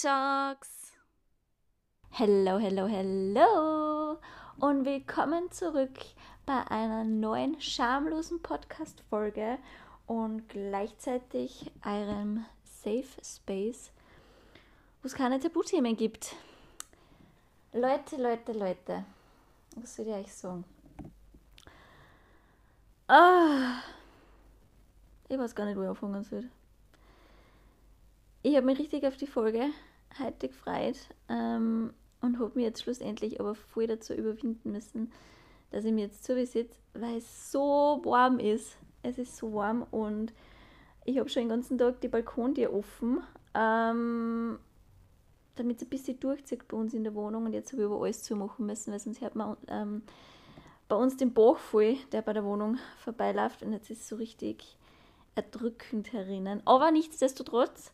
Talks. Hello, hello, hello und willkommen zurück bei einer neuen schamlosen Podcast-Folge und gleichzeitig eurem Safe Space, wo es keine Tabuthemen gibt. Leute, Leute, Leute, was soll ich euch sagen? Ah, ich weiß gar nicht, wo ich anfangen soll. Ich habe mich richtig auf die Folge heute gefreut ähm, und habe mich jetzt schlussendlich aber voll dazu überwinden müssen, dass ich mir jetzt zubesetze, weil es so warm ist. Es ist so warm und ich habe schon den ganzen Tag die Balkontür offen, ähm, damit es ein bisschen durchzieht bei uns in der Wohnung und jetzt habe ich aber alles zumachen müssen, weil sonst hört man ähm, bei uns den Bach voll, der bei der Wohnung vorbeiläuft und jetzt ist es so richtig erdrückend herinnen. Aber nichtsdestotrotz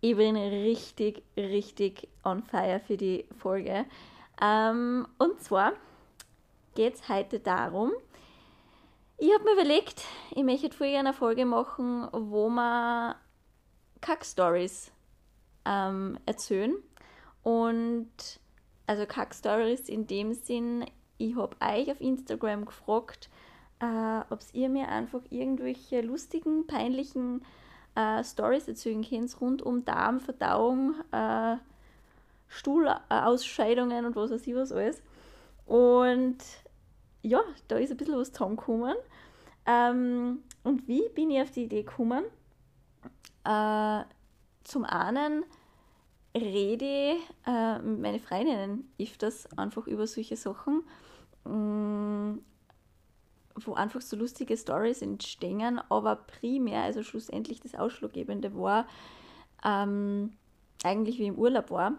ich bin richtig, richtig on fire für die Folge. Ähm, und zwar geht es heute darum, ich habe mir überlegt, ich möchte früher eine Folge machen, wo wir Kack-Stories ähm, erzählen. Und also Kack-Stories in dem Sinn, ich habe euch auf Instagram gefragt, äh, ob ihr mir einfach irgendwelche lustigen, peinlichen äh, Stories erzählen könnt rund um Darm, Verdauung, äh, Stuhlausscheidungen und was weiß ich was alles. Und ja, da ist ein bisschen was zusammengekommen. Ähm, und wie bin ich auf die Idee gekommen? Äh, zum einen rede äh, meine Freundinnen öfters einfach über solche Sachen. Mm, wo einfach so lustige Stories entstehen, aber primär, also schlussendlich das Ausschlaggebende war, ähm, eigentlich wie im Urlaub war,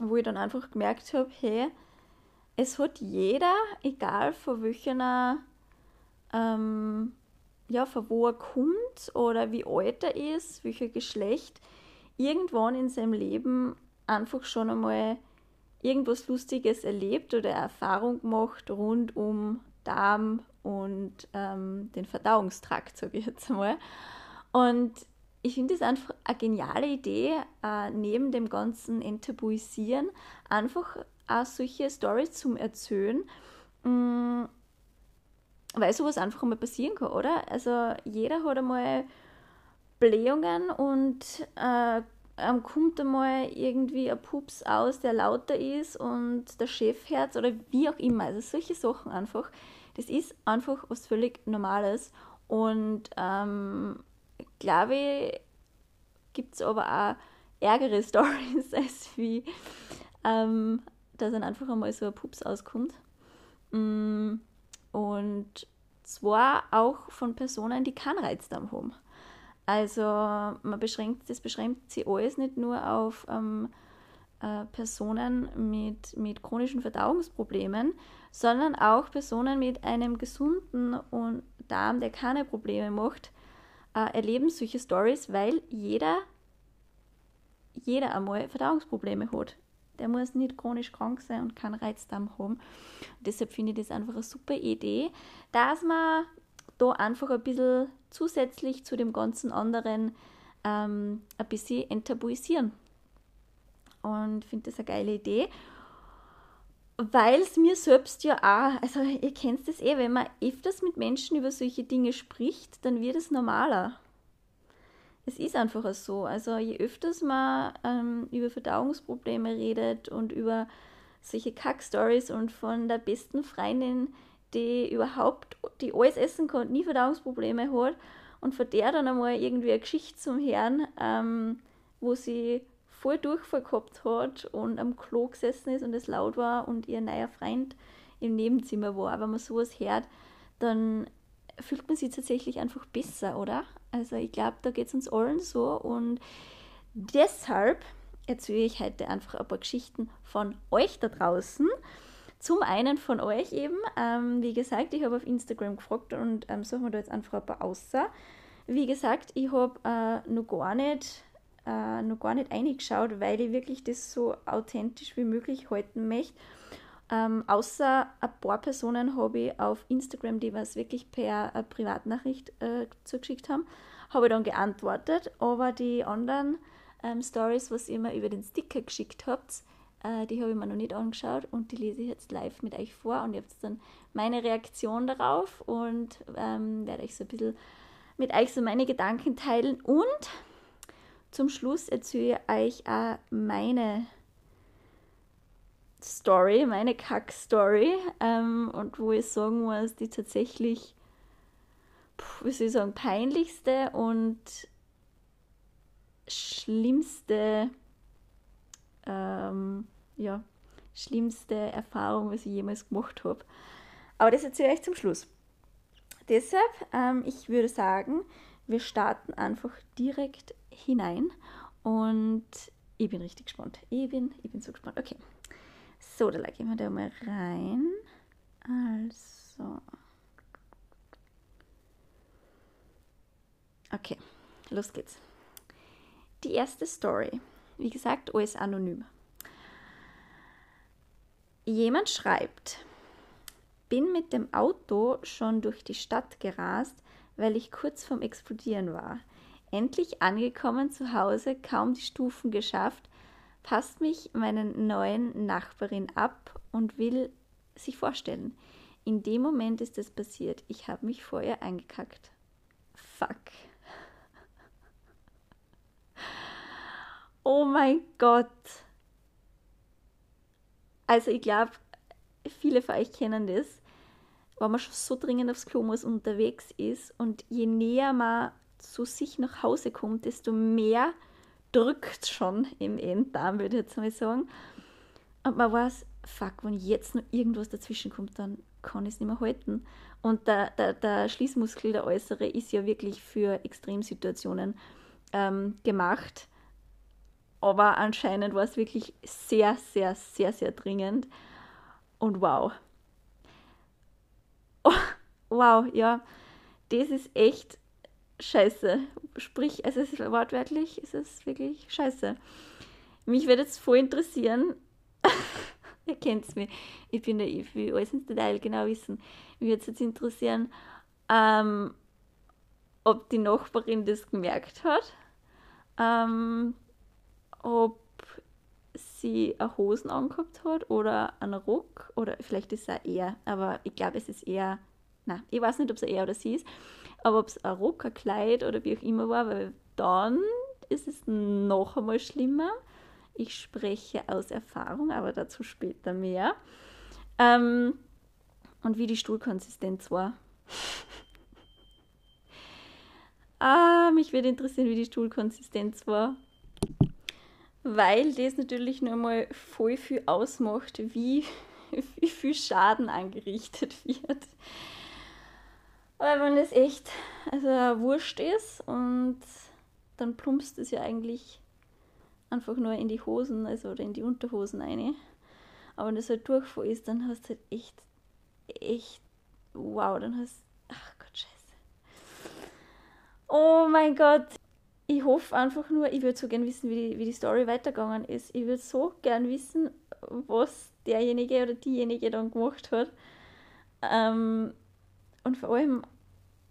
wo ich dann einfach gemerkt habe, hey, es hat jeder, egal von welcher, ähm, ja, von wo er kommt oder wie alt er ist, welcher Geschlecht, irgendwann in seinem Leben einfach schon einmal irgendwas Lustiges erlebt oder Erfahrung gemacht rund um Darm, und ähm, den Verdauungstrakt, sage ich jetzt mal. Und ich finde es einfach eine geniale Idee, äh, neben dem ganzen Enttabuisieren einfach auch solche Stories zum Erzählen, mh, mm, weil sowas einfach mal passieren kann, oder? Also jeder hat einmal Blähungen und äh, kommt einmal irgendwie ein Pups aus, der lauter ist und der Chefherz oder wie auch immer. Also solche Sachen einfach, das ist einfach was völlig Normales. Und ähm, glaube ich, gibt es aber auch ärgere Stories, als wie, ähm, dass dann einfach einmal so ein Pups auskommt. Mm, und zwar auch von Personen, die keinen Reizdarm haben. Also man beschränkt, das beschränkt sich alles nicht nur auf ähm, äh, Personen mit, mit chronischen Verdauungsproblemen, sondern auch Personen mit einem gesunden und Darm, der keine Probleme macht, äh, erleben solche Stories, weil jeder, jeder einmal Verdauungsprobleme hat. Der muss nicht chronisch krank sein und keinen Reizdarm haben. Und deshalb finde ich das einfach eine super Idee, dass man da einfach ein bisschen zusätzlich zu dem ganzen anderen ähm, ein bisschen enttabuisieren. Und finde das eine geile Idee weil es mir selbst ja auch, also ihr kennt das eh, wenn man öfters mit Menschen über solche Dinge spricht, dann wird es normaler. Es ist einfach so. Also je öfters man ähm, über Verdauungsprobleme redet und über solche Kack-Stories und von der besten Freundin, die überhaupt, die alles essen kann nie Verdauungsprobleme hat und von der dann einmal irgendwie eine Geschichte zum Herrn, ähm, wo sie voll Durchfall gehabt hat und am Klo gesessen ist und es laut war und ihr neuer Freund im Nebenzimmer war. Wenn man sowas hört, dann fühlt man sich tatsächlich einfach besser, oder? Also ich glaube, da geht es uns allen so und deshalb erzähle ich heute einfach ein paar Geschichten von euch da draußen. Zum einen von euch eben, ähm, wie gesagt, ich habe auf Instagram gefragt und ähm, suchen wir da jetzt einfach ein paar außer. Wie gesagt, ich habe äh, noch gar nicht äh, noch gar nicht eingeschaut, weil ich wirklich das so authentisch wie möglich halten möchte. Ähm, außer ein paar Personen habe ich auf Instagram, die was wirklich per äh, Privatnachricht äh, zugeschickt haben, habe ich dann geantwortet, aber die anderen ähm, Stories, was ihr mir über den Sticker geschickt habt. Äh, die habe ich mir noch nicht angeschaut und die lese ich jetzt live mit euch vor und ihr habt dann meine Reaktion darauf und ähm, werde euch so ein bisschen mit euch so meine Gedanken teilen und zum Schluss erzähle ich euch auch meine Story, meine Kack-Story ähm, und wo ich sagen muss, die tatsächlich, wie soll ich sagen, peinlichste und schlimmste, ähm, ja, schlimmste Erfahrung, was ich jemals gemacht habe. Aber das erzähle ich euch zum Schluss. Deshalb, ähm, ich würde sagen, wir starten einfach direkt hinein und ich bin richtig gespannt. Ich bin, ich bin so gespannt. Okay. So, da ich mir da mal rein. Also. Okay, los geht's. Die erste Story. Wie gesagt, alles anonym. Jemand schreibt, bin mit dem Auto schon durch die Stadt gerast, weil ich kurz vorm Explodieren war. Endlich angekommen zu Hause, kaum die Stufen geschafft, passt mich meinen neuen Nachbarin ab und will sich vorstellen. In dem Moment ist es passiert. Ich habe mich vorher eingekackt. Fuck. Oh mein Gott. Also ich glaube, viele von euch kennen das, wenn man schon so dringend aufs Klo muss unterwegs ist und je näher man zu sich nach Hause kommt, desto mehr drückt schon im Enddarm, würde ich jetzt mal sagen. Und man weiß, fuck, wenn jetzt noch irgendwas dazwischen kommt, dann kann ich es nicht mehr halten. Und der, der, der Schließmuskel, der äußere, ist ja wirklich für Extremsituationen ähm, gemacht. Aber anscheinend war es wirklich sehr, sehr, sehr, sehr dringend. Und wow. Oh, wow, ja, das ist echt scheiße. Sprich, es ist wortwörtlich, es ist wirklich scheiße. Mich würde jetzt voll interessieren, ihr kennt es mir, ich bin ich will alles ins Detail genau wissen. Mich würde es jetzt interessieren, ähm, ob die Nachbarin das gemerkt hat, ähm, ob sie eine Hosen angehabt hat oder einen Rock oder vielleicht ist es auch er, aber ich glaube, es ist eher, na, ich weiß nicht, ob es er oder sie ist. Aber ob es ein Rock, ein Kleid oder wie auch immer war, weil dann ist es noch einmal schlimmer. Ich spreche aus Erfahrung, aber dazu später mehr. Ähm, und wie die Stuhlkonsistenz war. ah, mich würde interessieren, wie die Stuhlkonsistenz war. Weil das natürlich nur mal voll viel ausmacht, wie, wie viel Schaden angerichtet wird. Aber wenn es echt also wurscht ist und dann plumpst es ja eigentlich einfach nur in die Hosen, also oder in die Unterhosen rein. Aber wenn das halt Durchfall ist, dann hast du halt echt, echt, wow, dann hast ach Gott, scheiße. Oh mein Gott. Ich hoffe einfach nur, ich würde so gern wissen, wie die, wie die Story weitergegangen ist. Ich würde so gern wissen, was derjenige oder diejenige dann gemacht hat. Ähm, und vor allem,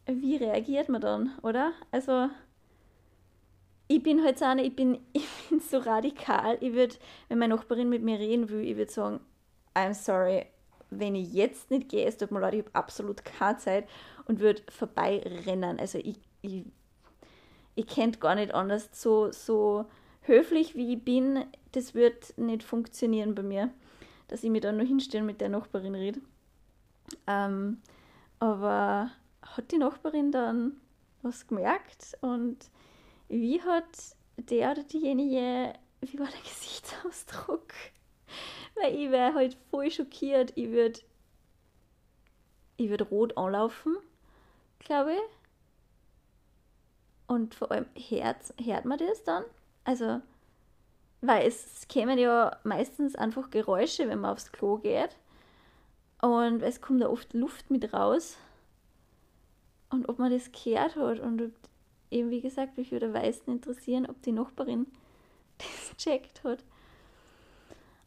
wie reagiert man dann, oder? Also, ich bin halt so eine, ich bin, ich bin so radikal. Ich würde, wenn meine Nachbarin mit mir reden will, ich würde sagen, I'm sorry, wenn ich jetzt nicht gehe, es tut mir leid, ich habe absolut keine Zeit und würde vorbeirennen. Also ich, ich, ich kennt gar nicht anders. So, so höflich wie ich bin, das wird nicht funktionieren bei mir, dass ich mir dann nur hinstellen mit der Nachbarin rede. Ähm, aber hat die Nachbarin dann was gemerkt und wie hat der oder diejenige, wie war der Gesichtsausdruck? Weil ich wäre halt voll schockiert. Ich würde ich würd rot anlaufen, glaube ich. Und vor allem hört, hört man das dann? Also, weil es kämen ja meistens einfach Geräusche, wenn man aufs Klo geht. Und es kommt da oft Luft mit raus. Und ob man das gehört hat und ob, eben wie gesagt, mich würde am meisten interessieren, ob die Nachbarin das checkt hat.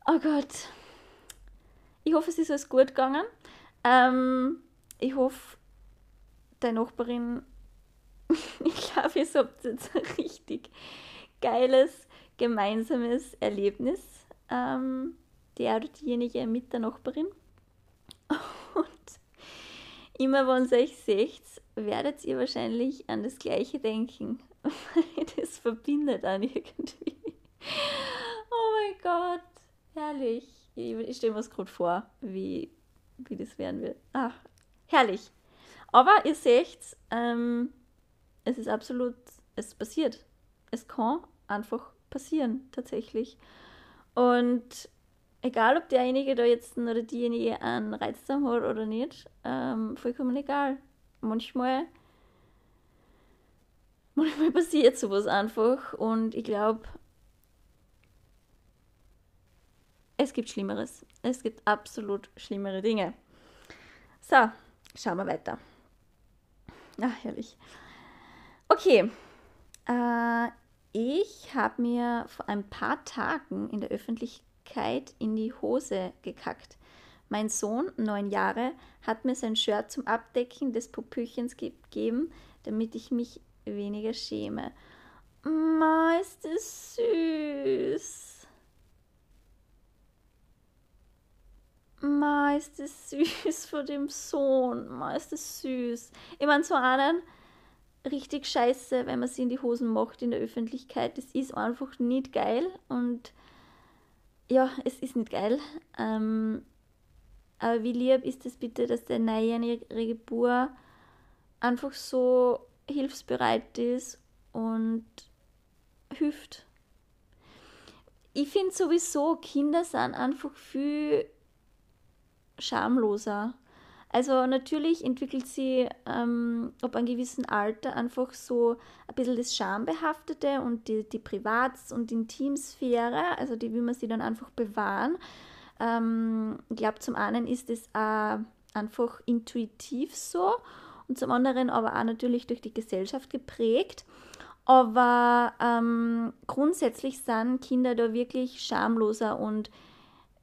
Oh Gott. Ich hoffe, es ist alles gut gegangen. Ähm, ich hoffe, deine Nachbarin, ich glaube, ihr habt jetzt ein richtig geiles gemeinsames Erlebnis, ähm, der oder diejenige mit der Nachbarin. Und immer wenn ihr euch seht, werdet ihr wahrscheinlich an das Gleiche denken. das verbindet dann irgendwie. Oh mein Gott, herrlich. Ich, ich stelle mir es gerade vor, wie, wie das werden wird. Ach, herrlich. Aber ihr seht, ähm, es ist absolut, es passiert. Es kann einfach passieren, tatsächlich. Und egal, ob derjenige da jetzt oder diejenige einen Reizdarm hat oder nicht, ähm, vollkommen egal. Manchmal, manchmal passiert sowas einfach und ich glaube, es gibt Schlimmeres. Es gibt absolut schlimmere Dinge. So, schauen wir weiter. Ach, herrlich. Okay. Äh, ich habe mir vor ein paar Tagen in der Öffentlichkeit in die Hose gekackt. Mein Sohn, neun Jahre, hat mir sein Shirt zum Abdecken des Popöchens gegeben, damit ich mich weniger schäme. Ma, ist das süß. Ma, ist das süß vor dem Sohn. Ma, ist das süß. Ich meine, so einen richtig scheiße, wenn man sie in die Hosen macht in der Öffentlichkeit. Das ist einfach nicht geil und ja, es ist nicht geil. Ähm, aber wie lieb ist es bitte, dass der neunjährige Bub einfach so hilfsbereit ist und hilft. Ich finde sowieso, Kinder sind einfach viel schamloser. Also natürlich entwickelt sie ähm, ab einem gewissen Alter einfach so ein bisschen das Schambehaftete und die, die Privats- und Intimsphäre, also die will man sie dann einfach bewahren. Ähm, ich glaube, zum einen ist es auch einfach intuitiv so und zum anderen aber auch natürlich durch die Gesellschaft geprägt. Aber ähm, grundsätzlich sind Kinder da wirklich schamloser und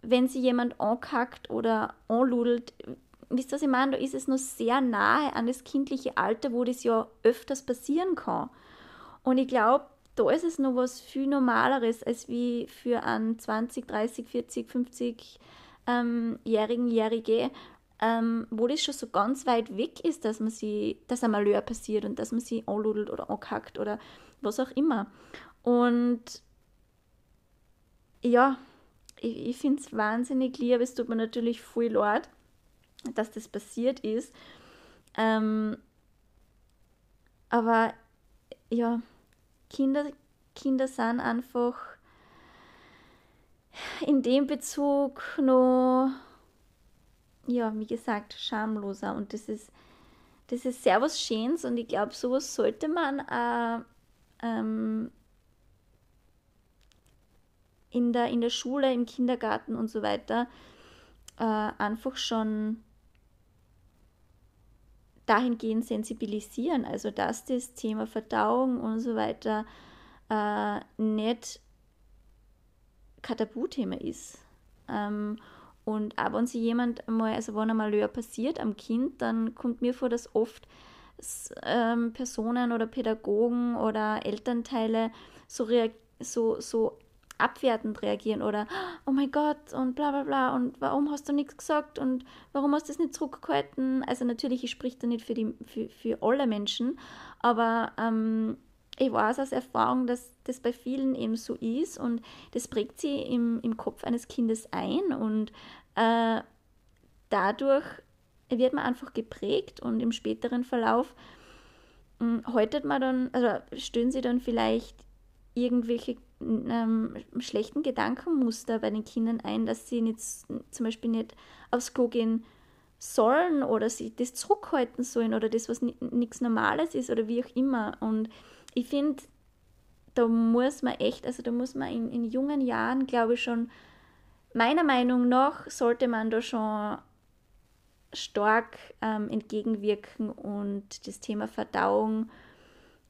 wenn sie jemand ankackt oder anludelt, wisst ihr, was ich meine? Da ist es noch sehr nahe an das kindliche Alter, wo das ja öfters passieren kann. Und ich glaube, da ist es noch was viel Normaleres als wie für einen 20, 30, 40, 50 ähm, Jährigen, Jährige, ähm, wo das schon so ganz weit weg ist, dass man sie, dass ein Malheur passiert und dass man sie anludelt oder ankackt oder was auch immer. Und ja, ich, ich finde es wahnsinnig lieb, es tut mir natürlich voll leid, dass das passiert ist. Ähm, aber ja, Kinder, Kinder sind einfach in dem Bezug noch, ja, wie gesagt, schamloser. Und das ist, das ist sehr was Schönes und ich glaube, sowas sollte man auch ähm, in, der, in der Schule, im Kindergarten und so weiter äh, einfach schon dahingehend sensibilisieren, also dass das Thema Verdauung und so weiter äh, nicht kein Tabuthema ist. Ähm, und auch wenn sich jemand mal, also wenn einmal Malheur passiert am Kind, dann kommt mir vor, dass oft ähm, Personen oder Pädagogen oder Elternteile so, so, so abwertend reagieren oder oh mein Gott und bla bla bla und warum hast du nichts gesagt und warum hast du es nicht zurückgehalten? Also natürlich, ich spreche da nicht für, die, für, für alle Menschen, aber ähm, ich weiß aus Erfahrung, dass das bei vielen eben so ist und das prägt sie im, im Kopf eines Kindes ein und äh, dadurch wird man einfach geprägt und im späteren Verlauf hm, haltet man dann, also stellen sie dann vielleicht irgendwelche ähm, schlechten Gedankenmuster bei den Kindern ein, dass sie nicht, zum Beispiel nicht aufs Klo gehen sollen oder sie das zurückhalten sollen oder das, was nichts Normales ist oder wie auch immer. Und ich finde, da muss man echt, also da muss man in, in jungen Jahren, glaube ich, schon, meiner Meinung nach, sollte man da schon stark ähm, entgegenwirken und das Thema Verdauung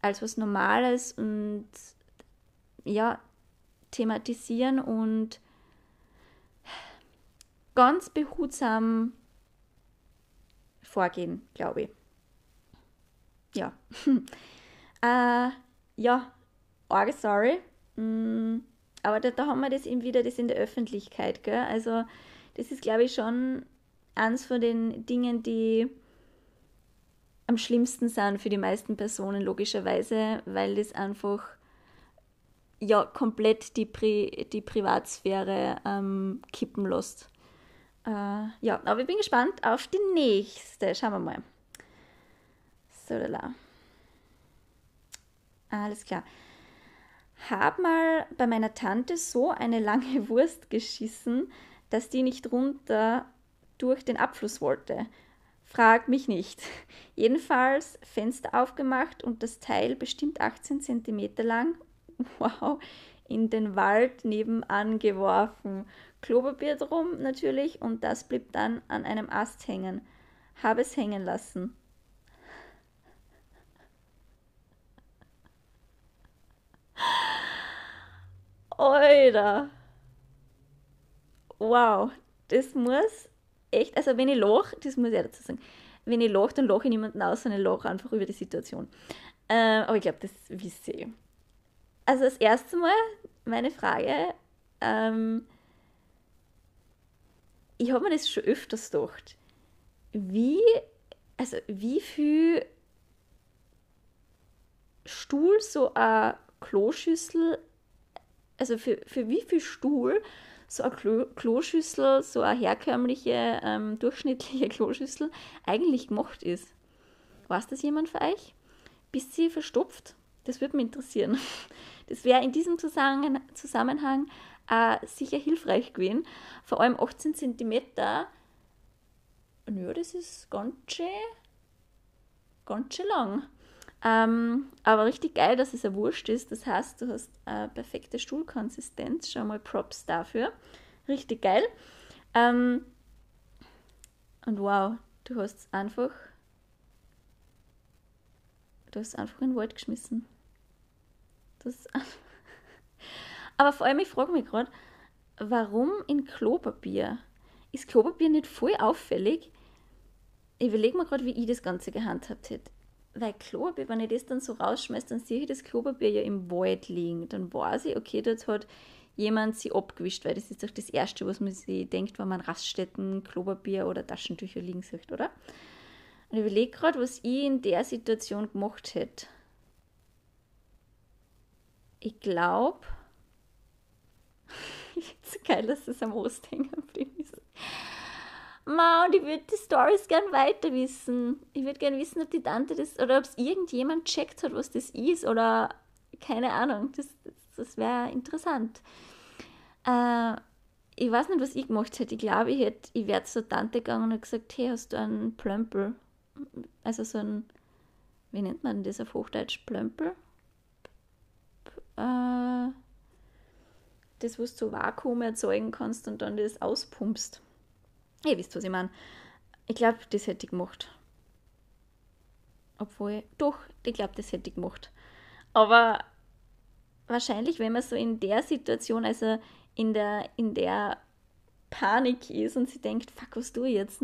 als was Normales und ja, thematisieren und ganz behutsam vorgehen, glaube ich. Ja. äh, ja, arge sorry. Mm, aber da, da haben wir das eben wieder, das in der Öffentlichkeit, gell? Also das ist, glaube ich, schon eins von den Dingen, die am schlimmsten sind für die meisten Personen, logischerweise, weil das einfach ja komplett die, Pri die Privatsphäre ähm, kippen lässt. Äh, ja, aber ich bin gespannt auf die nächste. Schauen wir mal. So, da. Alles klar. Hab mal bei meiner Tante so eine lange Wurst geschissen, dass die nicht runter durch den Abfluss wollte. Frag mich nicht. Jedenfalls Fenster aufgemacht und das Teil bestimmt 18 cm lang, wow, in den Wald nebenan geworfen. Klopapier drum natürlich und das blieb dann an einem Ast hängen. Habe es hängen lassen. Alter. Wow, das muss echt, also wenn ich loch, das muss ich dazu sagen, wenn ich loch, dann loche ich niemanden aus, sondern loche einfach über die Situation. Äh, aber ich glaube, das wisst ihr. Also das erste Mal meine Frage, ähm, ich habe mir das schon öfters gedacht, wie, also wie viel Stuhl so eine Kloschüssel, also für, für wie viel Stuhl so eine Klo Kloschüssel, so eine herkömmliche, ähm, durchschnittliche Kloschüssel eigentlich gemacht ist. Weiß das jemand für euch? Bist sie verstopft? Das würde mich interessieren. Das wäre in diesem Zusammenhang, äh, sicher hilfreich gewesen. Vor allem 18 cm. Ja, das ist ganz schön, ganz schön lang. Ähm, aber richtig geil, dass es eine Wurst ist. Das heißt, du hast eine perfekte Stuhlkonsistenz. Schau mal Props dafür. Richtig geil. Ähm, und wow, du hast es einfach. Du hast es einfach in den Wald geschmissen. Das aber vor allem, ich frage mich gerade, warum in Klopapier? Ist Klopapier nicht voll auffällig? Ich überlege mir gerade, wie ich das Ganze gehandhabt hätte weil Klopapier, wenn ich das dann so rausschmeiße, dann sehe ich das Klopapier ja im Wald liegen. Dann weiß ich, okay, dort hat jemand sie abgewischt, weil das ist doch das Erste, was man sich denkt, wenn man Raststätten, Klopapier oder Taschentücher liegen sieht, oder? Und ich überlege gerade, was ich in der Situation gemacht hätte. Ich glaube, ist geil, dass es am Ost hängen geblieben ist. Ma, und ich würde die Stories gern weiter wissen. Ich würde gern wissen, ob die Tante das oder ob es irgendjemand checkt hat, was das ist oder keine Ahnung. Das, das, das wäre interessant. Äh, ich weiß nicht, was ich gemacht hätte. Ich glaube, ich ich wäre zur Tante gegangen und gesagt, hey, hast du einen Plömpel? Also so ein, wie nennt man das auf Hochdeutsch? Plömpel? Äh, das, was du Vakuum erzeugen kannst und dann das auspumpst. Ihr wisst, was ich meine. Ich glaube, das hätte ich gemacht. Obwohl, doch, ich glaube, das hätte ich gemacht. Aber wahrscheinlich, wenn man so in der Situation, also in der, in der Panik ist und sie denkt, fuck, was tue ich jetzt?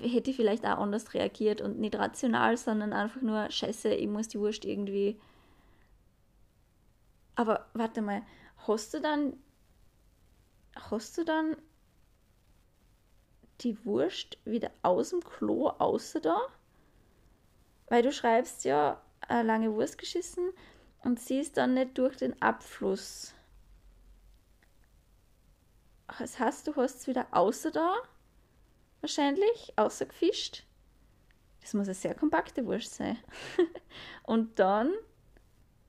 Hätte ich vielleicht auch anders reagiert und nicht rational, sondern einfach nur, scheiße, ich muss die Wurst irgendwie. Aber warte mal, hast du dann. Hast du dann die Wurst wieder aus dem Klo außer da? Weil du schreibst ja eine lange Wurst geschissen und sie ist dann nicht durch den Abfluss. Das heißt, du hast es wieder außer da, wahrscheinlich, außer gefischt. Das muss eine sehr kompakte Wurst sein. und dann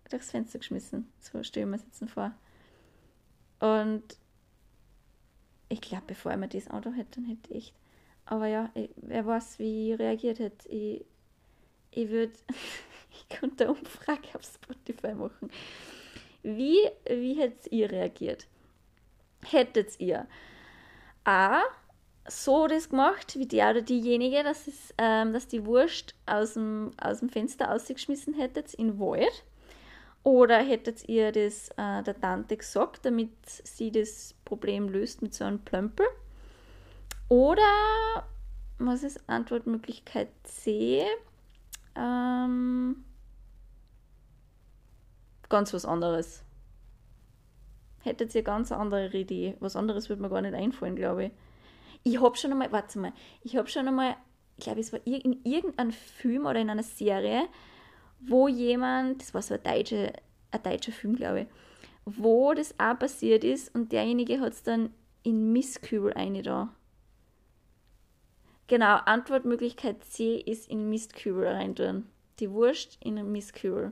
durchs Fenster geschmissen. So stelle ich mir jetzt vor. Und ich glaube, bevor ich mir das Auto hätte, dann hätte ich. Aber ja, ich, wer weiß, wie ich reagiert hätte. Ich, ich würde, ich könnte eine Umfrage auf Spotify machen. Wie, wie hättet ihr reagiert? Hättet ihr A, so das gemacht, wie der oder diejenige, dass, es, ähm, dass die Wurst aus dem, aus dem Fenster ausgeschmissen hättet in Wald? Oder hättet ihr das äh, der Tante gesagt, damit sie das Problem löst mit so einem Plömpel? Oder, was ist Antwortmöglichkeit C? Ähm, ganz was anderes. hättet ihr ganz andere Idee. Was anderes würde mir gar nicht einfallen, glaube ich. Ich habe schon einmal, warte mal, ich habe schon einmal, ich glaube, es war in irgendeinem Film oder in einer Serie, wo jemand, das war so ein deutscher, ein deutscher Film, glaube ich, wo das auch passiert ist und derjenige hat es dann in Mistkübel eine da. Genau, Antwortmöglichkeit C ist in Mistkübel reintun. Die Wurst in einen Mistkübel.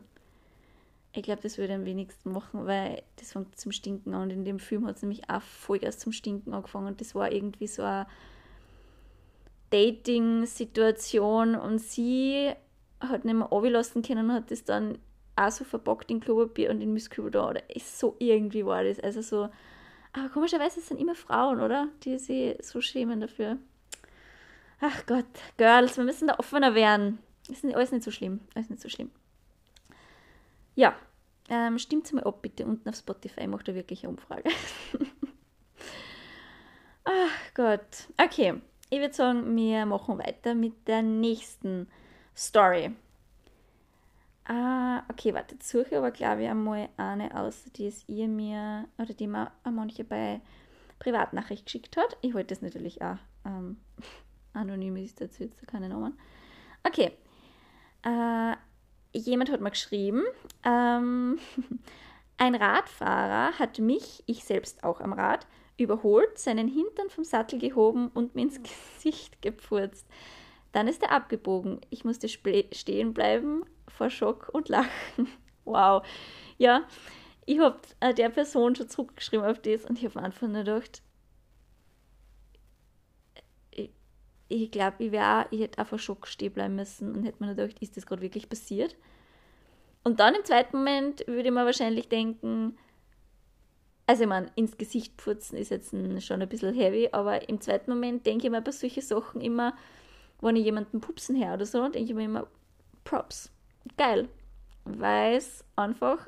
Ich glaube, das würde am wenigsten machen, weil das fängt zum Stinken an. Und in dem Film hat es nämlich auch Vollgas zum Stinken angefangen. Und das war irgendwie so eine Dating-Situation und sie hat nicht mehr lassen können und hat das dann auch so verpackt in Klopapier und in Mistkübel da. Oder ist so irgendwie war das. Also so, aber komischerweise sind immer Frauen, oder? Die sich so schämen dafür. Ach Gott, Girls, wir müssen da offener werden. Ist alles nicht so schlimm. Alles nicht so schlimm. Ja, ähm, stimmt mal ab, bitte. Unten auf Spotify macht er wirklich eine Umfrage. Ach Gott. Okay, ich würde sagen, wir machen weiter mit der nächsten Story. Ah, okay, warte, jetzt suche ich aber glaube ich einmal eine aus, die es ihr mir oder die mir manche bei Privatnachricht geschickt hat. Ich wollte das natürlich auch ähm, anonym ist dazu jetzt keine Namen. Okay. Äh, jemand hat mir geschrieben, ähm, ein Radfahrer hat mich, ich selbst auch am Rad, überholt, seinen Hintern vom Sattel gehoben und mir ins Gesicht gepfurzt. Dann ist er abgebogen. Ich musste stehen bleiben vor Schock und Lachen. Wow. Ja, ich habe äh, der Person schon zurückgeschrieben auf das und ich habe einfach nur gedacht, ich, ich glaube, ich, ich hätte einfach Schock stehen bleiben müssen und hätte mir gedacht, ist das gerade wirklich passiert? Und dann im zweiten Moment würde ich mir wahrscheinlich denken, also ich meine, ins Gesicht putzen ist jetzt schon ein bisschen heavy, aber im zweiten Moment denke ich mir bei solchen Sachen immer, wenn ich jemanden pupsen her oder so, denke ich mir immer, Props. Geil. Weil es einfach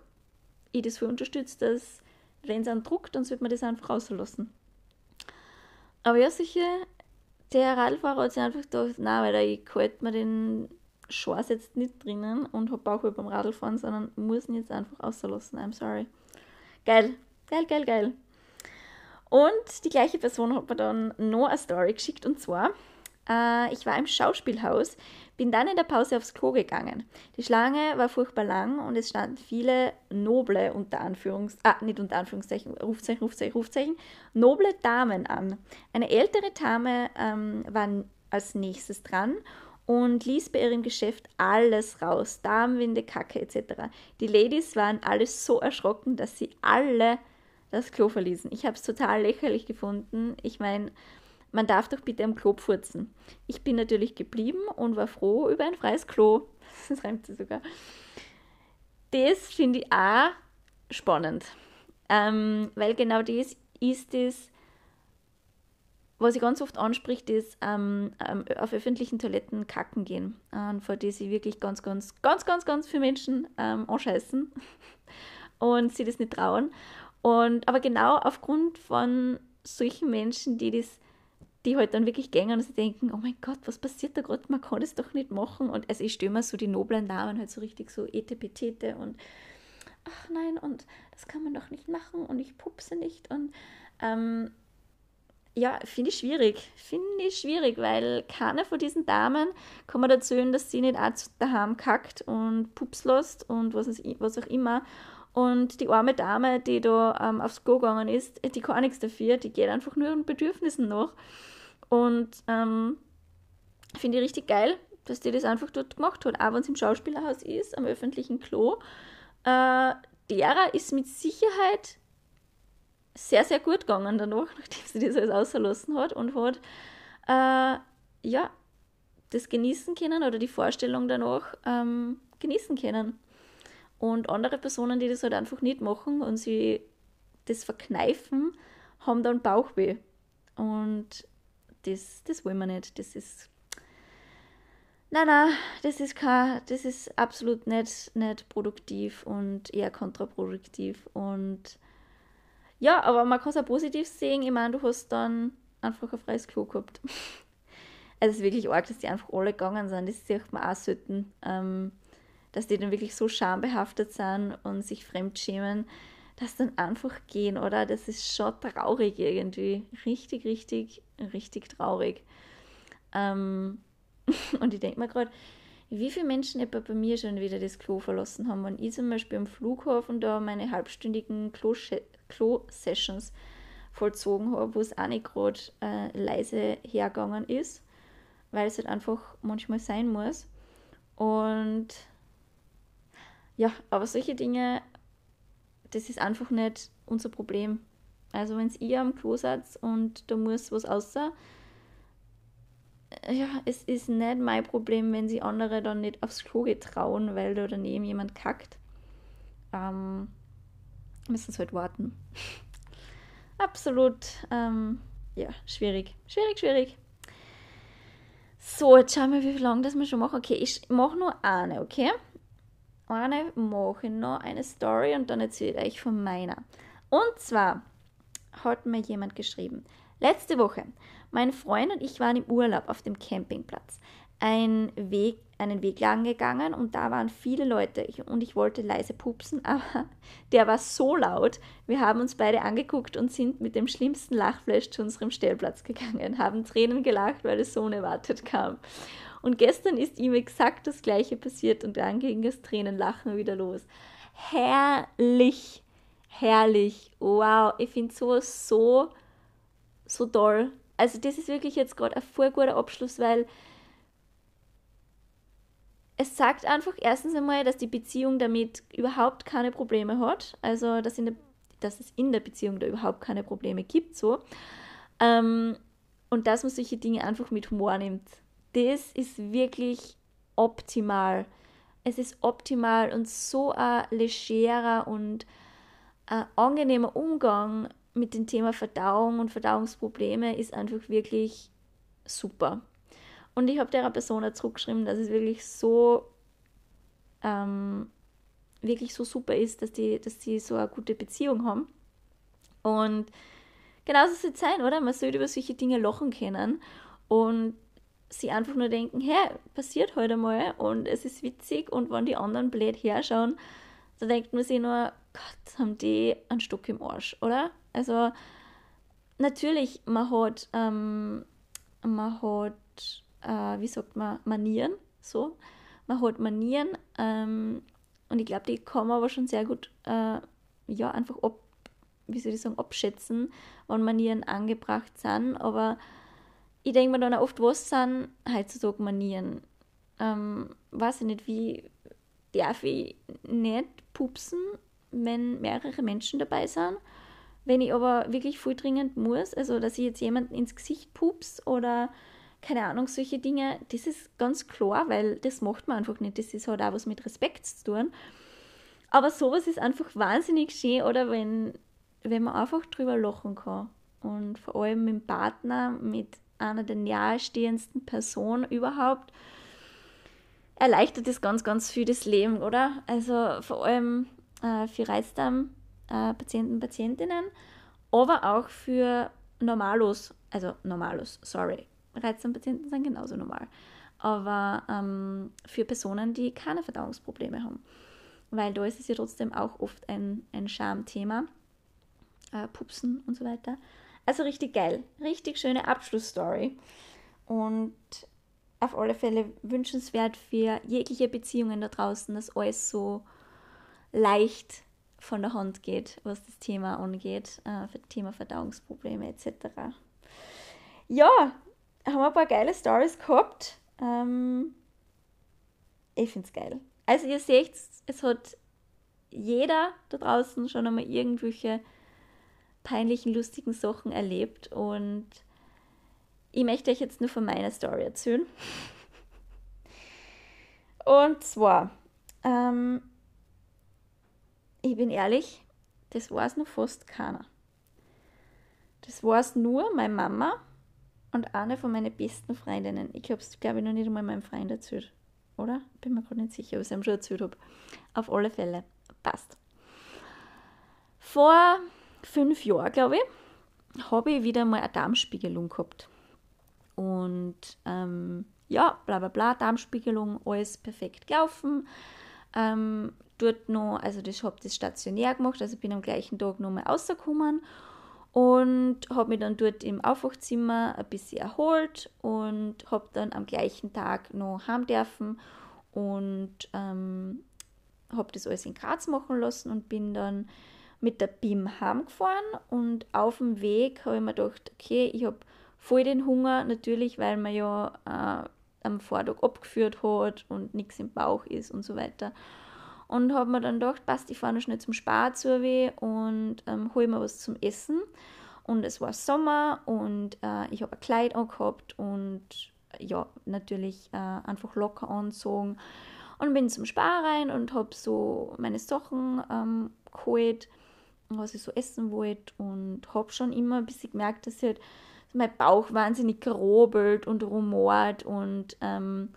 ich das für unterstützt, dass wenn es einen druckt, dann sollte man das einfach rauslassen. Aber ja, sicher, der Radfahrer hat sich einfach gedacht, na, weil ich halte mir den Chance jetzt nicht drinnen und habe Bauchweh beim Radlfahren, sondern muss ihn jetzt einfach auslassen. I'm sorry. Geil, geil, geil, geil. Und die gleiche Person hat mir dann noch eine Story geschickt und zwar äh, ich war im Schauspielhaus, bin dann in der Pause aufs Klo gegangen. Die Schlange war furchtbar lang und es standen viele noble, unter Anführungs... Ah, nicht unter Anführungszeichen, Rufzeichen, Rufzeichen, Rufzeichen, noble Damen an. Eine ältere Dame ähm, war als nächstes dran und ließ bei ihrem Geschäft alles raus, Darmwinde, Kacke etc. Die Ladies waren alles so erschrocken, dass sie alle das Klo verließen. Ich habe es total lächerlich gefunden. Ich meine, man darf doch bitte am Klo furzen. Ich bin natürlich geblieben und war froh über ein freies Klo. Das reimt sich sogar. Das finde ich auch spannend. Ähm, weil genau das ist es, was ich ganz oft anspricht, ist ähm, ähm, auf öffentlichen Toiletten kacken gehen, äh, vor die sie wirklich ganz, ganz, ganz, ganz, ganz viele Menschen ähm, anscheißen und sie das nicht trauen. Und, aber genau aufgrund von solchen Menschen, die das die halt dann wirklich gehen und sie denken, oh mein Gott, was passiert da gerade? Man kann das doch nicht machen. Und also ich stelle mir so die noblen Damen halt so richtig so etepetete und ach nein, und das kann man doch nicht machen und ich pupse nicht. Und ähm, ja, finde ich schwierig. Finde ich schwierig, weil keiner von diesen Damen kann man dazu hören, dass sie nicht auch daheim kackt und pups lässt und was, was auch immer. Und die arme Dame, die da ähm, aufs Go gegangen ist, die kann nichts dafür, die geht einfach nur ihren Bedürfnissen nach. Und ähm, finde ich richtig geil, dass die das einfach dort gemacht hat, auch wenn es im Schauspielerhaus ist, am öffentlichen Klo. Äh, derer ist mit Sicherheit sehr, sehr gut gegangen danach, nachdem sie das alles ausgelassen hat und hat, äh, ja, das genießen können oder die Vorstellung danach ähm, genießen können. Und andere Personen, die das halt einfach nicht machen und sie das verkneifen, haben dann Bauchweh. Und das, das wollen wir nicht. Das ist. Nein, nein, das ist kein, das ist absolut nicht, nicht produktiv und eher kontraproduktiv. Und ja, aber man kann es auch positiv sehen. Ich meine, du hast dann einfach ein freies Klo gehabt. Also es ist wirklich arg, dass die einfach alle gegangen sind. Das sieht man auch selten. Ähm, dass die dann wirklich so schambehaftet sind und sich fremdschämen, das dann einfach gehen, oder? Das ist schon traurig irgendwie. Richtig, richtig, richtig traurig. Ähm, und ich denke mir gerade, wie viele Menschen etwa bei mir schon wieder das Klo verlassen haben. Wenn ich zum Beispiel am Flughafen da meine halbstündigen Klo-Sessions vollzogen habe, wo es auch nicht gerade äh, leise hergegangen ist, weil es halt einfach manchmal sein muss. Und ja, aber solche Dinge, das ist einfach nicht unser Problem. Also wenn ihr am Klo seid und da muss was außer, ja, es ist nicht mein Problem, wenn sie andere dann nicht aufs Klo getrauen, weil da daneben jemand kackt. Ähm, müssen sie halt warten. Absolut, ähm, ja, schwierig. Schwierig, schwierig. So, jetzt schauen wir, wie lange das wir schon machen. Okay, ich mache nur eine, okay? Eine mache ich noch, eine Story und dann erzähle ich euch von meiner. Und zwar hat mir jemand geschrieben, letzte Woche mein Freund und ich waren im Urlaub auf dem Campingplatz. Ein Weg, einen Weg lang gegangen und da waren viele Leute und ich wollte leise pupsen, aber der war so laut. Wir haben uns beide angeguckt und sind mit dem schlimmsten Lachflash zu unserem Stellplatz gegangen, haben Tränen gelacht, weil es so unerwartet kam. Und gestern ist ihm exakt das gleiche passiert und dann ging das Tränenlachen wieder los. Herrlich, herrlich, wow, ich finde sowas so, so toll also das ist wirklich jetzt gerade ein voll guter Abschluss, weil es sagt einfach erstens einmal, dass die Beziehung damit überhaupt keine Probleme hat. Also dass, in der, dass es in der Beziehung da überhaupt keine Probleme gibt. So. Ähm, und dass man solche Dinge einfach mit Humor nimmt. Das ist wirklich optimal. Es ist optimal und so ein legerer und ein angenehmer Umgang mit dem Thema Verdauung und Verdauungsprobleme ist einfach wirklich super. Und ich habe der Person auch zurückgeschrieben, dass es wirklich so ähm, wirklich so super ist, dass die, dass die so eine gute Beziehung haben. Und genauso soll es sein, oder? Man sollte über solche Dinge lachen können und sie einfach nur denken, hey, passiert heute mal und es ist witzig und wenn die anderen blöd herschauen, da denkt man sich nur, Gott, haben die einen Stock im Arsch, oder? Also natürlich, man hat, ähm, man hat, äh, wie sagt man, Manieren, so. Man hat Manieren ähm, und ich glaube, die kann man aber schon sehr gut, äh, ja, einfach ab, wie soll ich sagen, abschätzen, wann Manieren angebracht sind. Aber ich denke mir dann oft, was sind heutzutage Manieren? Ähm, weiß ich nicht, wie darf ich nicht pupsen, wenn mehrere Menschen dabei sind? Wenn ich aber wirklich voll dringend muss, also dass ich jetzt jemanden ins Gesicht pups oder keine Ahnung, solche Dinge, das ist ganz klar, weil das macht man einfach nicht. Das ist halt auch was mit Respekt zu tun. Aber sowas ist einfach wahnsinnig schön, oder wenn, wenn man einfach drüber lachen kann. Und vor allem mit dem Partner, mit einer der nahestehendsten Personen überhaupt, erleichtert das ganz, ganz viel das Leben, oder? Also vor allem äh, für Reizdarm äh, Patientinnen, aber auch für Normalos, also Normalos, sorry, Reizdarmpatienten sind genauso normal, aber ähm, für Personen, die keine Verdauungsprobleme haben. Weil da ist es ja trotzdem auch oft ein, ein Schamthema, äh, Pupsen und so weiter. Also richtig geil, richtig schöne Abschlussstory und auf alle Fälle wünschenswert für jegliche Beziehungen da draußen, dass alles so leicht von der Hand geht, was das Thema angeht, äh, Thema Verdauungsprobleme etc. Ja, haben wir ein paar geile Stories gehabt. Ähm, ich finde es geil. Also ihr seht, es hat jeder da draußen schon einmal irgendwelche peinlichen, lustigen Sachen erlebt und ich möchte euch jetzt nur von meiner Story erzählen. Und zwar, ähm, ich bin ehrlich, das war es noch fast keiner. Das war es nur meine Mama und eine von meinen besten Freundinnen. Ich habe es, glaube ich, noch nicht einmal meinem Freund erzählt. Oder? Bin mir gerade nicht sicher, ob ich es ihm schon erzählt habe. Auf alle Fälle. Passt. Vor fünf Jahren, glaube ich, habe ich wieder mal eine Darmspiegelung gehabt. Und ähm, ja, bla bla bla, Darmspiegelung, alles perfekt gelaufen. Ähm, dort noch, also ich habe das stationär gemacht, also bin am gleichen Tag nochmal rausgekommen und habe mich dann dort im Aufwachzimmer ein bisschen erholt und habe dann am gleichen Tag noch heim dürfen und ähm, habe das alles in Graz machen lassen und bin dann mit der BIM heimgefahren und auf dem Weg habe ich mir gedacht, okay, ich habe voll den Hunger, natürlich, weil man ja äh, am Vortag abgeführt hat und nichts im Bauch ist und so weiter. Und habe mir dann gedacht, passt, ich fahre noch schnell zum Spar zu und ähm, hole mir was zum Essen. Und es war Sommer und äh, ich habe ein Kleid angehabt und ja, natürlich äh, einfach locker angezogen. Und bin zum Spar rein und habe so meine Sachen ähm, geholt, was ich so essen wollte. Und habe schon immer ein bisschen gemerkt, dass halt mein Bauch wahnsinnig gerobelt und rumort und ähm,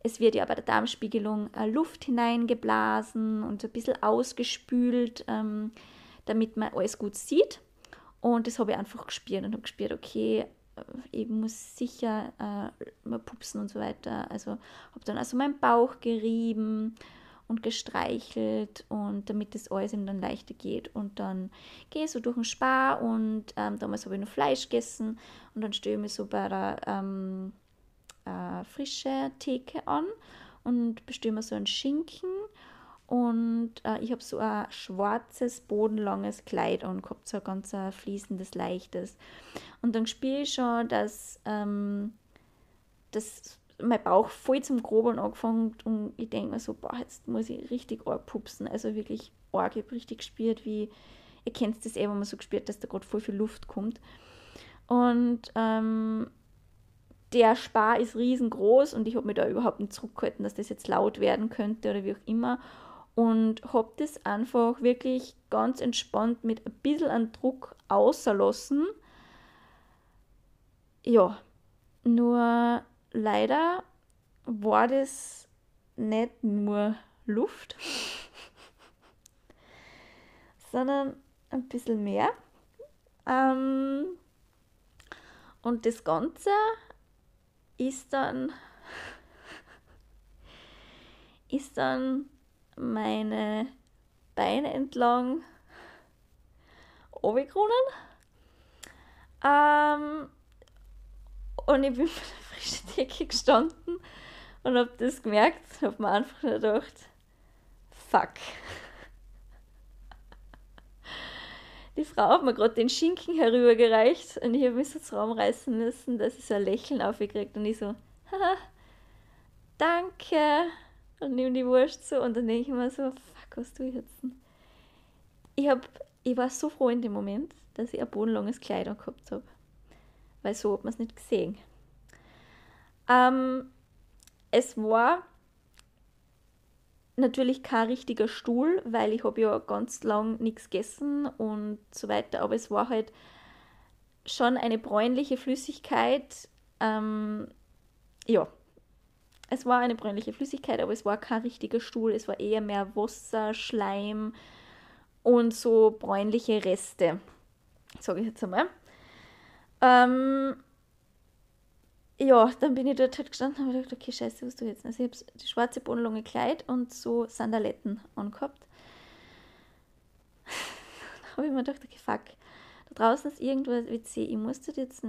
es wird ja bei der Darmspiegelung äh, Luft hineingeblasen und ein bisschen ausgespült, ähm, damit man alles gut sieht. Und das habe ich einfach gespürt und habe gespürt, okay, äh, ich muss sicher äh, mal pupsen und so weiter. Also habe dann also meinen Bauch gerieben und gestreichelt und damit das alles ihm dann leichter geht. Und dann gehe ich so durch den Spar und ähm, damals habe ich noch Fleisch gegessen und dann stehe ich mich so bei der ähm, äh, frische Theke an und bestelle mir so einen Schinken und äh, ich habe so ein schwarzes, bodenlanges Kleid und habe so ein ganz fließendes, leichtes. Und dann spiele ich schon, dass, ähm, dass mein Bauch voll zum Grobeln angefangen und ich denke mir so, boah, jetzt muss ich richtig arg pupsen. Also wirklich arg, ich habe richtig gespürt, wie, ihr kennt das eh, wenn man so gespürt, dass da gerade voll viel Luft kommt. Und ähm, der Spar ist riesengroß und ich habe mich da überhaupt nicht zurückgehalten, dass das jetzt laut werden könnte oder wie auch immer. Und habe das einfach wirklich ganz entspannt mit ein bisschen an Druck außerlassen. Ja, nur leider war das nicht nur Luft, sondern ein bisschen mehr. Ähm, und das Ganze ist dann, ist dann meine Beine entlang runtergerunnen. Ähm, und ich bin frischen Decke gestanden und habe das gemerkt, habe mir einfach nur gedacht, fuck. Die Frau hat mir gerade den Schinken herübergereicht und ich habe mich so zusammenreißen müssen, dass ich so ein Lächeln aufgekriegt und ich so, haha, danke. Und nehme die Wurst so und dann denke ich mir so, fuck, was ich jetzt? Ich, hab, ich war so froh in dem Moment, dass ich ein bodenlanges Kleid gehabt habe. Weil so hat man es nicht gesehen. Ähm, es war natürlich kein richtiger Stuhl, weil ich habe ja ganz lang nichts gegessen und so weiter, aber es war halt schon eine bräunliche Flüssigkeit. Ähm, ja, es war eine bräunliche Flüssigkeit, aber es war kein richtiger Stuhl, es war eher mehr Wasser, Schleim und so bräunliche Reste, sage ich jetzt einmal. Ähm, ja, dann bin ich dort halt gestanden und habe gedacht, okay, scheiße, was du jetzt? Also ich habe die schwarze bodenlange Kleid und so Sandaletten angehabt. dann habe ich mir gedacht, okay, fuck, da draußen ist irgendwas WC, ich muss da jetzt,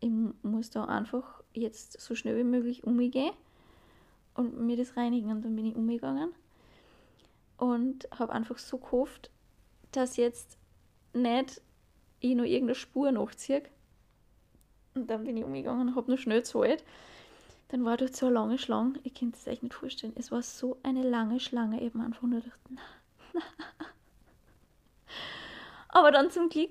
ich muss da einfach jetzt so schnell wie möglich umgehen und mir das reinigen. Und dann bin ich umgegangen und habe einfach so gehofft, dass jetzt nicht ich noch irgendeine Spur nachziehe und dann bin ich umgegangen und habe noch schnell gezahlt. Dann war dort so eine lange Schlange. Ich kann es euch nicht vorstellen. Es war so eine lange Schlange. Eben einfach nur gedacht, na, na. Aber dann zum Glück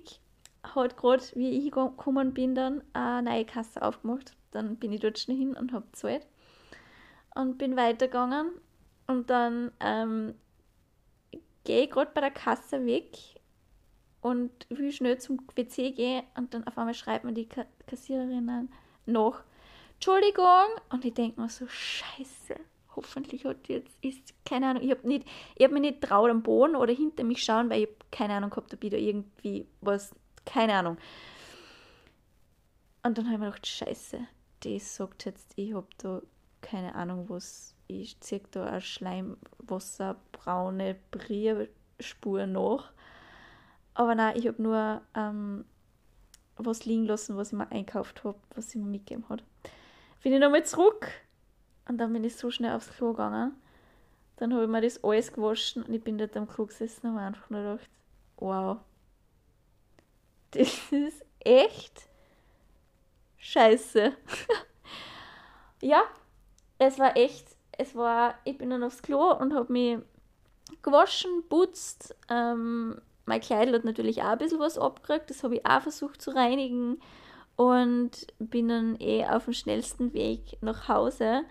hat gerade, wie ich gekommen bin, dann eine neue Kasse aufgemacht. Dann bin ich dort schnell hin und habe gezahlt. Und bin weitergegangen. Und dann ähm, gehe ich gerade bei der Kasse weg und wie schnell zum WC gehe und dann auf einmal schreibt mir die Kassiererin noch Entschuldigung und ich denke mir so Scheiße hoffentlich hat jetzt ist keine Ahnung ich habe nicht ich habe mich nicht traut am Boden oder hinter mich schauen weil ich keine Ahnung gehabt ob ich da irgendwie was keine Ahnung und dann habe ich mir gedacht Scheiße die sagt jetzt ich habe da keine Ahnung was ich ziehe da eine Schleimwasserbraune Brierspur nach. Aber nein, ich habe nur ähm, was liegen lassen, was ich mir einkauft habe, was sie mir mitgegeben hat. Bin ich nochmal zurück und dann bin ich so schnell aufs Klo gegangen. Dann habe ich mir das alles gewaschen und ich bin dort am Klo gesessen und habe einfach nur gedacht, wow, das ist echt scheiße. ja, es war echt, es war, ich bin dann aufs Klo und habe mich gewaschen, putzt, ähm, mein Kleid hat natürlich auch ein bisschen was abgekriegt, das habe ich auch versucht zu reinigen und bin dann eh auf dem schnellsten Weg nach Hause.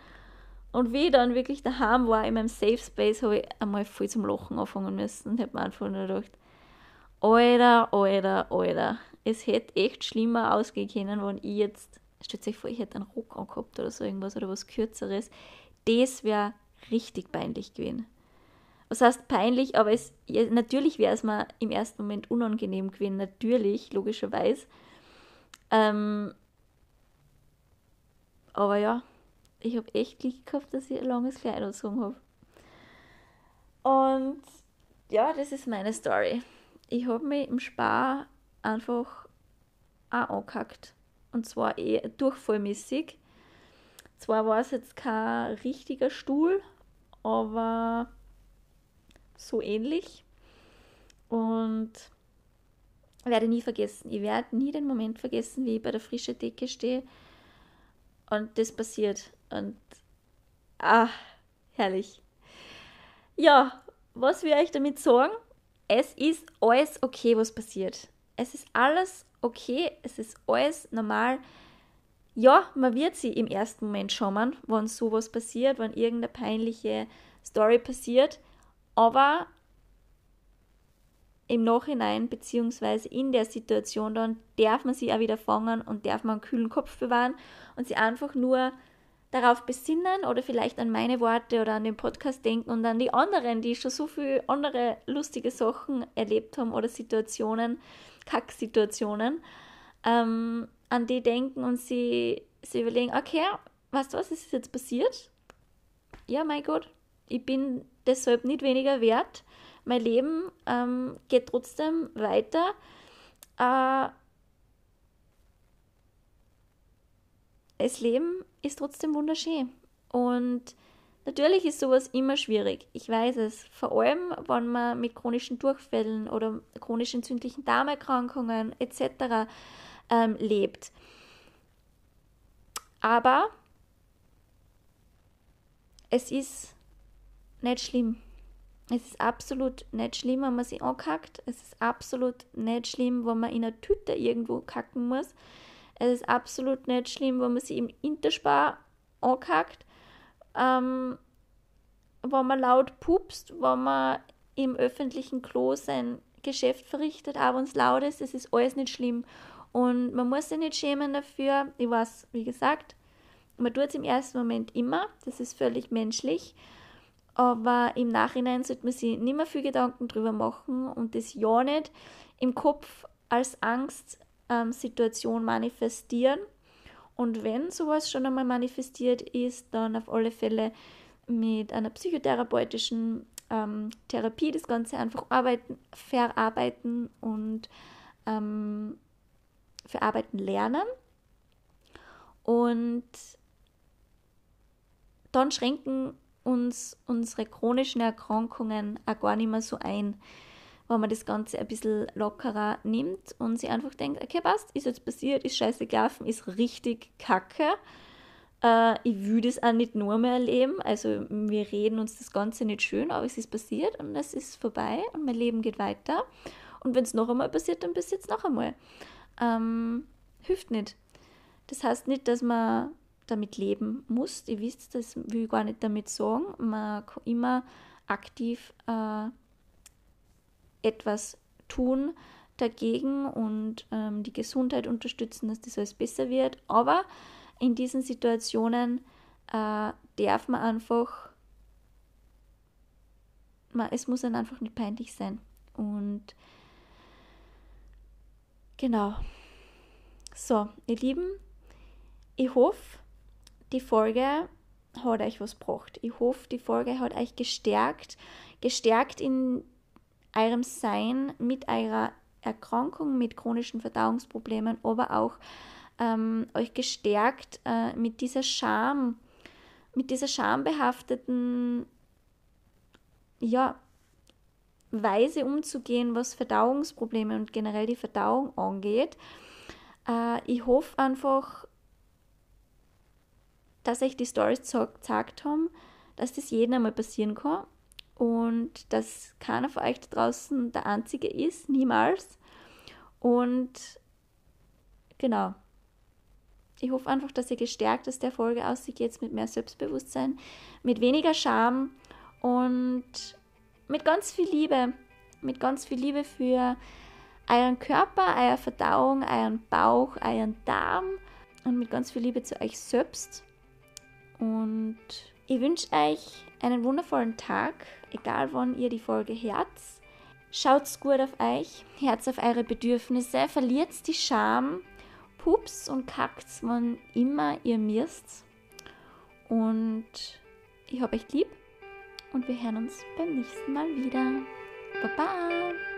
Und wie ich dann wirklich daheim war, in meinem Safe Space, habe ich einmal voll zum Lachen anfangen müssen und habe mir einfach nur gedacht, Alter, Alter, Alter, es hätte echt schlimmer ausgehen können, wenn ich jetzt, stellt euch vor, ich hätte einen Rock angehabt oder so irgendwas oder was Kürzeres. Das wäre richtig peinlich gewesen. Was heißt peinlich, aber es, ja, natürlich wäre es mir im ersten Moment unangenehm gewesen, natürlich, logischerweise. Ähm, aber ja, ich habe echt Glück gehabt, dass ich ein langes Kleid angezogen habe. Und ja, das ist meine Story. Ich habe mich im Spar einfach auch angehackt. Und zwar eh durchfallmäßig. Zwar war es jetzt kein richtiger Stuhl, aber so ähnlich. Und werde nie vergessen. Ich werde nie den Moment vergessen, wie ich bei der frischen Decke stehe und das passiert. Und ah, herrlich. Ja, was will ich damit sagen? Es ist alles okay, was passiert. Es ist alles okay, es ist alles normal. Ja, man wird sie im ersten Moment schauen, wenn sowas passiert, wenn irgendeine peinliche Story passiert. Aber im Nachhinein beziehungsweise in der Situation dann darf man sie auch wieder fangen und darf man einen kühlen Kopf bewahren und sie einfach nur darauf besinnen oder vielleicht an meine Worte oder an den Podcast denken und an die anderen, die schon so viele andere lustige Sachen erlebt haben oder Situationen, Kacksituationen, ähm, an die denken und sie, sie überlegen, okay, weißt du was, ist jetzt passiert? Ja, mein Gott, ich bin deshalb nicht weniger wert. Mein Leben ähm, geht trotzdem weiter. Äh, das Leben ist trotzdem wunderschön. Und natürlich ist sowas immer schwierig. Ich weiß es. Vor allem, wenn man mit chronischen Durchfällen oder chronischen entzündlichen Darmerkrankungen etc. Ähm, lebt. Aber es ist nicht schlimm. Es ist absolut nicht schlimm, wenn man sich ankackt. Es ist absolut nicht schlimm, wenn man in einer Tüte irgendwo kacken muss. Es ist absolut nicht schlimm, wenn man sich im Interspar ankackt. Ähm, wenn man laut pupst, wenn man im öffentlichen Klo sein Geschäft verrichtet, auch wenn es laut ist, es ist alles nicht schlimm. Und man muss sich nicht schämen dafür. Ich weiß, wie gesagt, man tut es im ersten Moment immer, das ist völlig menschlich. Aber im Nachhinein sollte man sich nicht mehr viel Gedanken drüber machen und das ja nicht im Kopf als Angstsituation ähm, manifestieren. Und wenn sowas schon einmal manifestiert ist, dann auf alle Fälle mit einer psychotherapeutischen ähm, Therapie das Ganze einfach arbeiten, verarbeiten und ähm, verarbeiten lernen. Und dann schränken uns unsere chronischen Erkrankungen auch gar nicht mehr so ein, wenn man das Ganze ein bisschen lockerer nimmt und sich einfach denkt, okay, passt, ist jetzt passiert, ist scheiße gelaufen, ist richtig kacke. Äh, ich will das auch nicht nur mehr erleben. Also wir reden uns das Ganze nicht schön, aber es ist passiert und es ist vorbei und mein Leben geht weiter. Und wenn es noch einmal passiert, dann passiert es noch einmal. Ähm, hilft nicht. Das heißt nicht, dass man damit leben muss. Ihr wisst, das will ich gar nicht damit sagen. Man kann immer aktiv äh, etwas tun dagegen und ähm, die Gesundheit unterstützen, dass das alles besser wird. Aber in diesen Situationen äh, darf man einfach, man, es muss dann einfach nicht peinlich sein. Und genau. So, ihr Lieben, ich hoffe, die Folge hat euch was gebracht. Ich hoffe, die Folge hat euch gestärkt, gestärkt in eurem Sein mit eurer Erkrankung, mit chronischen Verdauungsproblemen, aber auch ähm, euch gestärkt äh, mit dieser Scham, mit dieser schambehafteten ja, Weise umzugehen, was Verdauungsprobleme und generell die Verdauung angeht. Äh, ich hoffe einfach, dass euch die Stories gezeigt haben, dass das jedem einmal passieren kann und dass keiner von euch da draußen der Einzige ist, niemals. Und genau, ich hoffe einfach, dass ihr gestärkt aus der Folge ausgeht, mit mehr Selbstbewusstsein, mit weniger Scham und mit ganz viel Liebe, mit ganz viel Liebe für euren Körper, eure Verdauung, euren Bauch, euren Darm und mit ganz viel Liebe zu euch selbst. Und ich wünsche euch einen wundervollen Tag, egal wann ihr die Folge hört. Schaut's gut auf euch, Herz auf eure Bedürfnisse, verliert die Scham, pups und kackt, wann immer ihr müsst. Und ich habe euch lieb und wir hören uns beim nächsten Mal wieder. Baba!